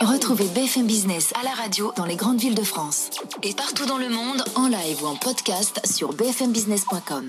Retrouvez BFM Business à la radio dans les grandes villes de France et partout dans le monde en live ou en podcast sur bfmbusiness.com.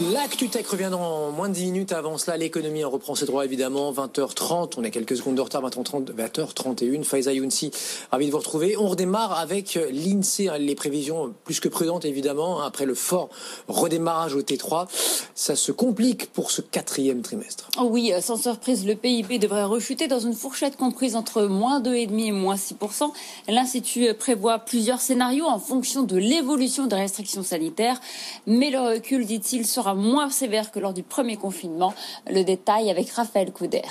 L'actu tech revient dans moins de 10 minutes. Avant cela, l'économie en reprend ses droits évidemment. 20h30, on a quelques secondes de retard. 20h30, 20h31. Faiza Younsi, ravi de vous retrouver. On redémarre avec l'INSEE. hein, Les prévisions plus que prudentes évidemment. Après le fort redémarrage au T3, ça se complique pour ce quatrième trimestre. Oh oui, euh, sans surprise, le PIB devrait rechuter dans une fourchette comprise entre moins 2,5 et moins 6%. L'Institut prévoit plusieurs scénarios en fonction de l'évolution des restrictions sanitaires. Mais le recul, dit-il, sera moins sévère que lors du premier confinement. Le détail avec Raphaël Couder.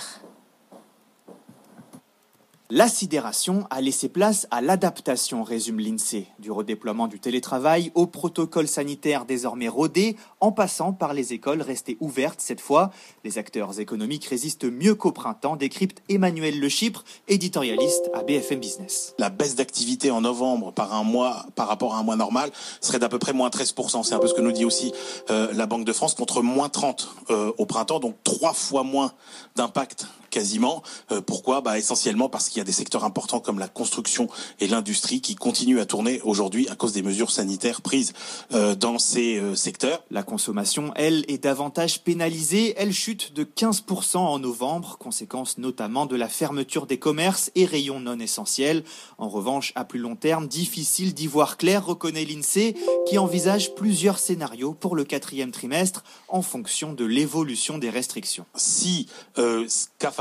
La sidération a laissé place à l'adaptation, résume l'INSEE, du redéploiement du télétravail au protocole sanitaire désormais rodé, en passant par les écoles restées ouvertes cette fois. Les acteurs économiques résistent mieux qu'au printemps, décrypte Emmanuel Le Chypre, éditorialiste à BFM Business. La baisse d'activité en novembre par un mois, par rapport à un mois normal, serait d'à peu près moins 13%. C'est un peu ce que nous dit aussi euh, la Banque de France, contre moins 30 euh, au printemps, donc trois fois moins d'impact quasiment. Euh, pourquoi? Bah, Essentiellement parce qu'il y a des secteurs importants comme la construction et l'industrie qui continuent à tourner aujourd'hui à cause des mesures sanitaires prises euh, dans ces euh, secteurs. La consommation, elle, est davantage pénalisée. Elle chute de 15% en novembre, conséquence notamment de la fermeture des commerces et rayons non essentiels. En revanche, à plus long terme, difficile d'y voir clair, reconnaît l'INSEE, qui envisage plusieurs scénarios pour le quatrième trimestre en fonction de l'évolution des restrictions. Si,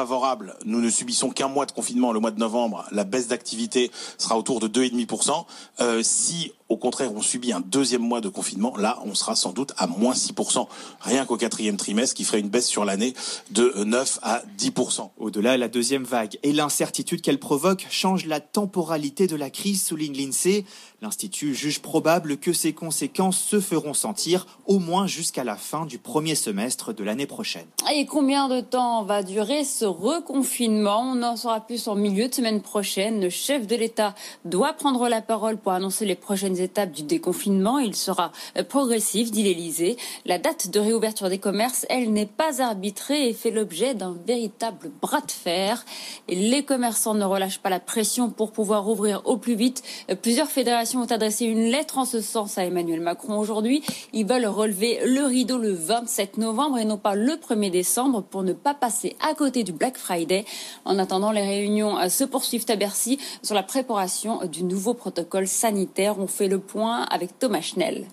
favorable, nous ne subissons qu'un mois de confinement, le mois de novembre, la baisse d'activité sera autour de 2,5%. Euh, si au contraire, on subit un deuxième mois de confinement. Là, on sera sans doute à moins 6%, rien qu'au quatrième trimestre, qui ferait une baisse sur l'année de 9 à 10%. Au-delà, la deuxième vague et l'incertitude qu'elle provoque changent la temporalité de la crise, souligne l'INSEE. L'Institut juge probable que ces conséquences se feront sentir au moins jusqu'à la fin du premier semestre de l'année prochaine. Et combien de temps va durer ce reconfinement? On en saura plus en milieu de semaine prochaine. Le chef de l'État doit prendre la parole pour annoncer les prochaines étapes du déconfinement. Il sera progressif, dit l'Élysée. La date de réouverture des commerces, elle n'est pas arbitrée et fait l'objet d'un véritable bras de fer. Les commerçants ne relâchent pas la pression pour pouvoir ouvrir au plus vite. Plusieurs fédérations ont adressé une lettre en ce sens à Emmanuel Macron aujourd'hui. Ils veulent relever le rideau le 27 novembre et non pas le 1er décembre pour ne pas passer à côté du Black Friday. En attendant, les réunions se poursuivent à Bercy sur la préparation du nouveau protocole sanitaire. On fait le point avec Thomas Schnell.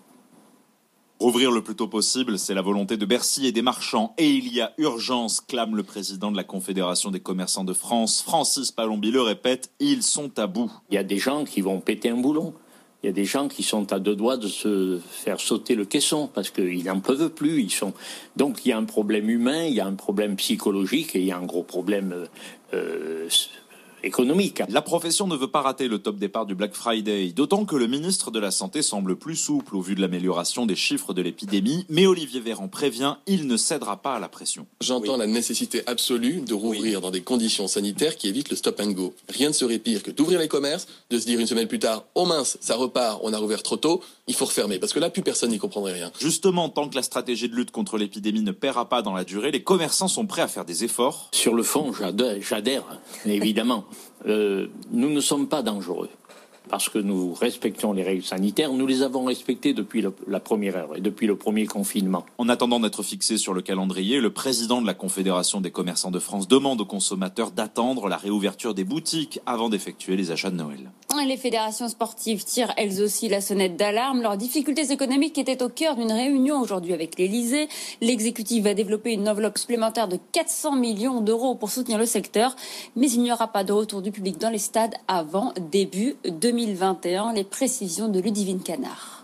Rouvrir le plus tôt possible, c'est la volonté de Bercy et des marchands. Et il y a urgence, clame le président de la Confédération des commerçants de France. Francis Palombi le répète, ils sont à bout. Il y a des gens qui vont péter un boulon. Il y a des gens qui sont à deux doigts de se faire sauter le caisson parce qu'ils n'en peuvent plus. Ils sont... Donc il y a un problème humain, il y a un problème psychologique et il y a un gros problème euh, économique. La profession ne veut pas rater le top départ du Black Friday, d'autant que le ministre de la Santé semble plus souple au vu de l'amélioration des chiffres de l'épidémie, mais Olivier Véran prévient, il ne cédera pas à la pression. J'entends la nécessité absolue de rouvrir dans des conditions sanitaires qui évitent le stop and go. Rien ne serait pire que d'ouvrir les commerces, de se dire une semaine plus tard, oh mince, ça repart, on a rouvert trop tôt, il faut refermer, parce que là, plus personne n'y comprendrait rien. Justement, tant que la stratégie de lutte contre l'épidémie ne paiera pas dans la durée, les commerçants sont prêts à faire des efforts. Sur le fond, j'adhère, j'adhère, évidemment. Euh, nous ne sommes pas dangereux. Parce que nous respectons les règles sanitaires. Nous les avons respectées depuis la première heure et depuis le premier confinement. En attendant d'être fixé sur le calendrier, le président de la Confédération des commerçants de France demande aux consommateurs d'attendre la réouverture des boutiques avant d'effectuer les achats de Noël. Les fédérations sportives tirent elles aussi la sonnette d'alarme. Leurs difficultés économiques étaient au cœur d'une réunion aujourd'hui avec l'Elysée. L'exécutif va développer une enveloppe supplémentaire de 400 millions d'euros pour soutenir le secteur, mais il n'y aura pas de retour du public dans les stades avant début 2021. Les précisions de Ludivine Canard.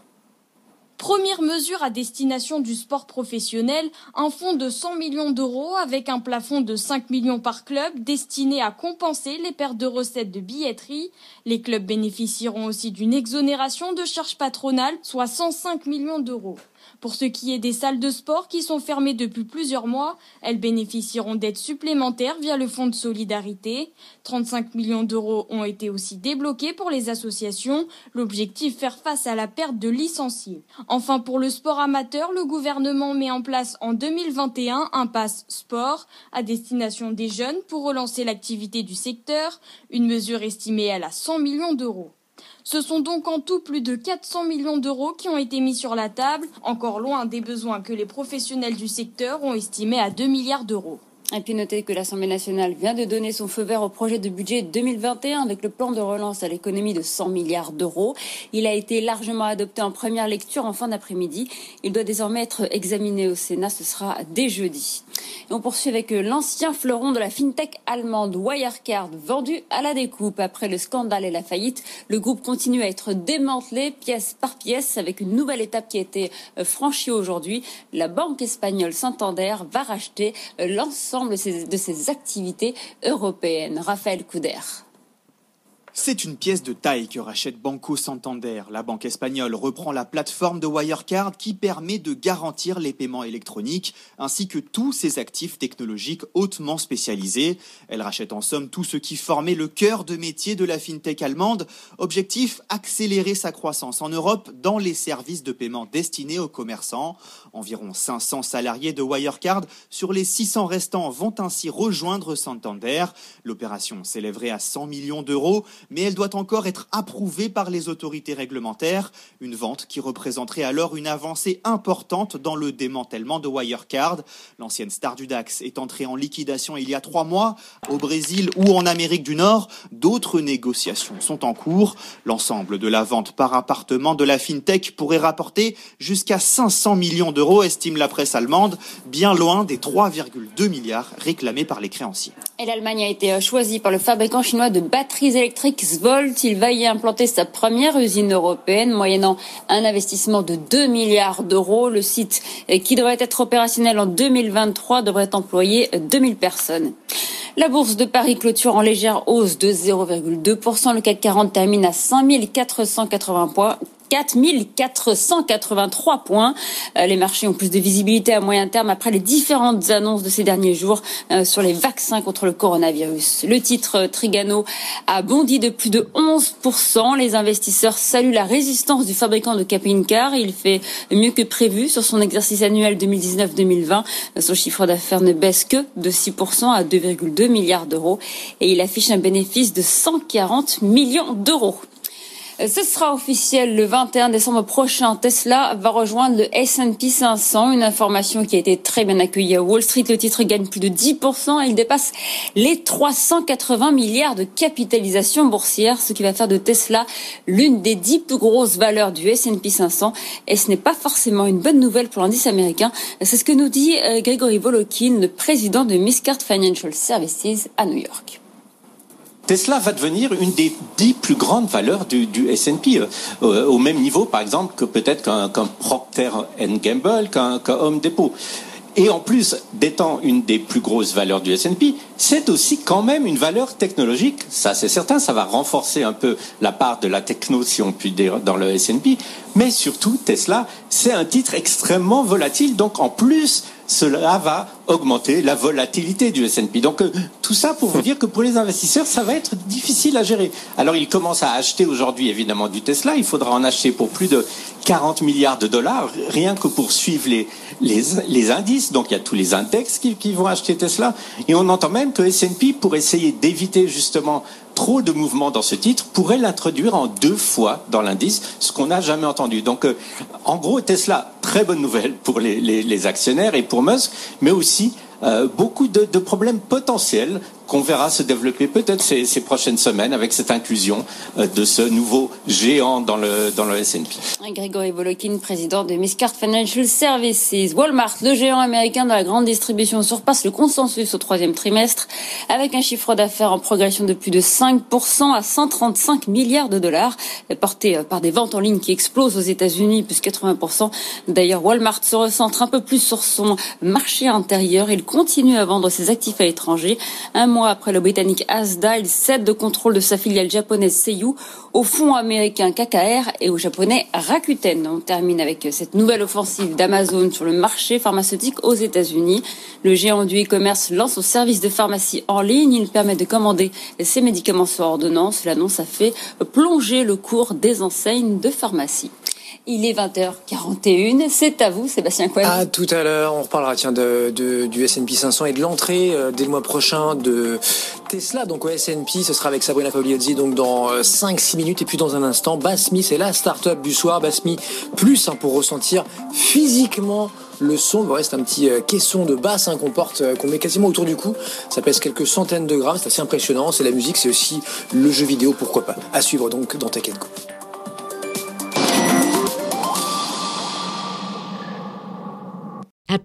Première mesure à destination du sport professionnel, un fonds de 100 millions d'euros avec un plafond de 5 millions par club destiné à compenser les pertes de recettes de billetterie. Les clubs bénéficieront aussi d'une exonération de charges patronales, soit 105 millions d'euros. Pour ce qui est des salles de sport qui sont fermées depuis plusieurs mois, elles bénéficieront d'aides supplémentaires via le Fonds de solidarité. 35 millions d'euros ont été aussi débloqués pour les associations. L'objectif, faire face à la perte de licenciés. Enfin, pour le sport amateur, le gouvernement met en place en 2021 un pass sport à destination des jeunes pour relancer l'activité du secteur, une mesure estimée à la 100 millions d'euros. Ce sont donc en tout plus de 400 millions d'euros qui ont été mis sur la table, encore loin des besoins que les professionnels du secteur ont estimés à 2 milliards d'euros. Et puis notez que l'Assemblée nationale vient de donner son feu vert au projet de budget 2021 avec le plan de relance à l'économie de 100 milliards d'euros. Il a été largement adopté en première lecture en fin d'après-midi. Il doit désormais être examiné au Sénat. Ce sera dès jeudi. Et on poursuit avec l'ancien fleuron de la fintech allemande Wirecard vendu à la découpe. Après le scandale et la faillite, le groupe continue à être démantelé pièce par pièce avec une nouvelle étape qui a été euh, franchie aujourd'hui. La banque espagnole Santander va racheter euh, de ses activités européennes. Raphaël Couder. C'est une pièce de taille que rachète Banco Santander. La banque espagnole reprend la plateforme de Wirecard qui permet de garantir les paiements électroniques ainsi que tous ses actifs technologiques hautement spécialisés. Elle rachète en somme tout ce qui formait le cœur de métier de la fintech allemande. Objectif accélérer sa croissance en Europe dans les services de paiement destinés aux commerçants. Environ 500 salariés de Wirecard sur les 600 restants vont ainsi rejoindre Santander. L'opération s'élèverait à 100 millions d'euros mais elle doit encore être approuvée par les autorités réglementaires, une vente qui représenterait alors une avancée importante dans le démantèlement de Wirecard. L'ancienne star du DAX est entrée en liquidation il y a trois mois. Au Brésil ou en Amérique du Nord, d'autres négociations sont en cours. L'ensemble de la vente par appartement de la FinTech pourrait rapporter jusqu'à 500 millions d'euros, estime la presse allemande, bien loin des 3,2 milliards réclamés par les créanciers. Et l'Allemagne a été choisie par le fabricant chinois de batteries électriques Volt. Il va y implanter sa première usine européenne, moyennant un investissement de 2 milliards d'euros. Le site, qui devrait être opérationnel en 2023, devrait employer 2000 personnes. La bourse de Paris clôture en légère hausse de 0,2%. Le CAC 40 termine à 5480 points. 4483 points. Euh, les marchés ont plus de visibilité à moyen terme après les différentes annonces de ces derniers jours euh, sur les vaccins contre le coronavirus. Le titre Trigano a bondi de plus de 11%. Les investisseurs saluent la résistance du fabricant de camping-car. Il fait mieux que prévu sur son exercice annuel 2019-2020. Son chiffre d'affaires ne baisse que de 6% à 2,2 milliards d'euros et il affiche un bénéfice de 140 millions d'euros. Euh, ce sera officiel le 21 décembre prochain. Tesla va rejoindre le S&P 500, une information qui a été très bien accueillie à Wall Street. Le titre gagne plus de 10% et il dépasse les 380 milliards de capitalisation boursière, ce qui va faire de Tesla l'une des dix plus grosses valeurs du S&P 500. Et ce n'est pas forcément une bonne nouvelle pour l'indice américain. C'est ce que nous dit euh, Gregory Volokin, le président de Miscard Financial Services à New York. Tesla va devenir une des dix plus grandes valeurs du, du S&P, euh, au même niveau, par exemple, que peut-être qu'un Procter Gamble, qu'un Home Depot. Et en plus d'étant une des plus grosses valeurs du S&P, c'est aussi quand même une valeur technologique. Ça, c'est certain, ça va renforcer un peu la part de la techno, si on peut dire, dans le S&P. Mais surtout, Tesla, c'est un titre extrêmement volatile. Donc, en plus, cela va augmenter la volatilité du S&P. Donc euh, tout ça pour vous dire que pour les investisseurs, ça va être difficile à gérer. Alors ils commencent à acheter aujourd'hui évidemment du Tesla. Il faudra en acheter pour plus de 40 milliards de dollars, rien que pour suivre les, les, les indices. Donc il y a tous les index qui, qui vont acheter Tesla. Et on entend même que S&P, pour essayer d'éviter justement trop de mouvements dans ce titre pourrait l'introduire en deux fois dans l'indice, ce qu'on n'a jamais entendu. Donc, euh, en gros, Tesla, très bonne nouvelle pour les, actionnaires et pour Musk, mais aussi euh, beaucoup de, problèmes potentiels qu'on verra se développer peut-être ces, prochaines semaines avec cette inclusion euh, de ce nouveau géant dans le, dans le S&P. Grégory Volokin, président de Miscard Financial Services. Walmart, le géant américain de la grande distribution, surpasse le consensus au troisième trimestre avec un chiffre d'affaires en progression de plus de 5% à 135 milliards de dollars, porté par des ventes en ligne qui explosent aux États-Unis, plus 80%. D'ailleurs, Walmart se recentre un peu plus sur son marché intérieur. Il continue à vendre ses actifs à l'étranger. Mois après le britannique Asda, il cède le contrôle de sa filiale japonaise Seiyu au fonds américain KKR et au japonais Rakuten. On termine avec cette nouvelle offensive d'Amazon sur le marché pharmaceutique aux États-Unis. Le géant du e-commerce lance son service de pharmacie en ligne. Il permet de commander ses médicaments sur ordonnance. L'annonce a fait plonger le cours des enseignes de pharmacie. Il est 20h41. C'est à vous, Sébastien Cohen. À tout à l'heure. On reparlera tiens, de, du S&P 500 et de l'entrée euh, dès le mois prochain de Tesla. Donc au S&P, ce sera avec Sabrina Fabliozzi donc dans euh, 5-6 minutes. Et puis dans un instant, Basmi, c'est la start-up du soir. Basmi plus hein, pour ressentir physiquement le son. Il reste un petit euh, caisson de basse hein, qu'on porte, euh, qu'on met quasiment autour du cou. Ça pèse quelques centaines de grammes. C'est assez impressionnant. C'est la musique, c'est aussi le jeu vidéo, pourquoi pas. À suivre donc dans Tech Co.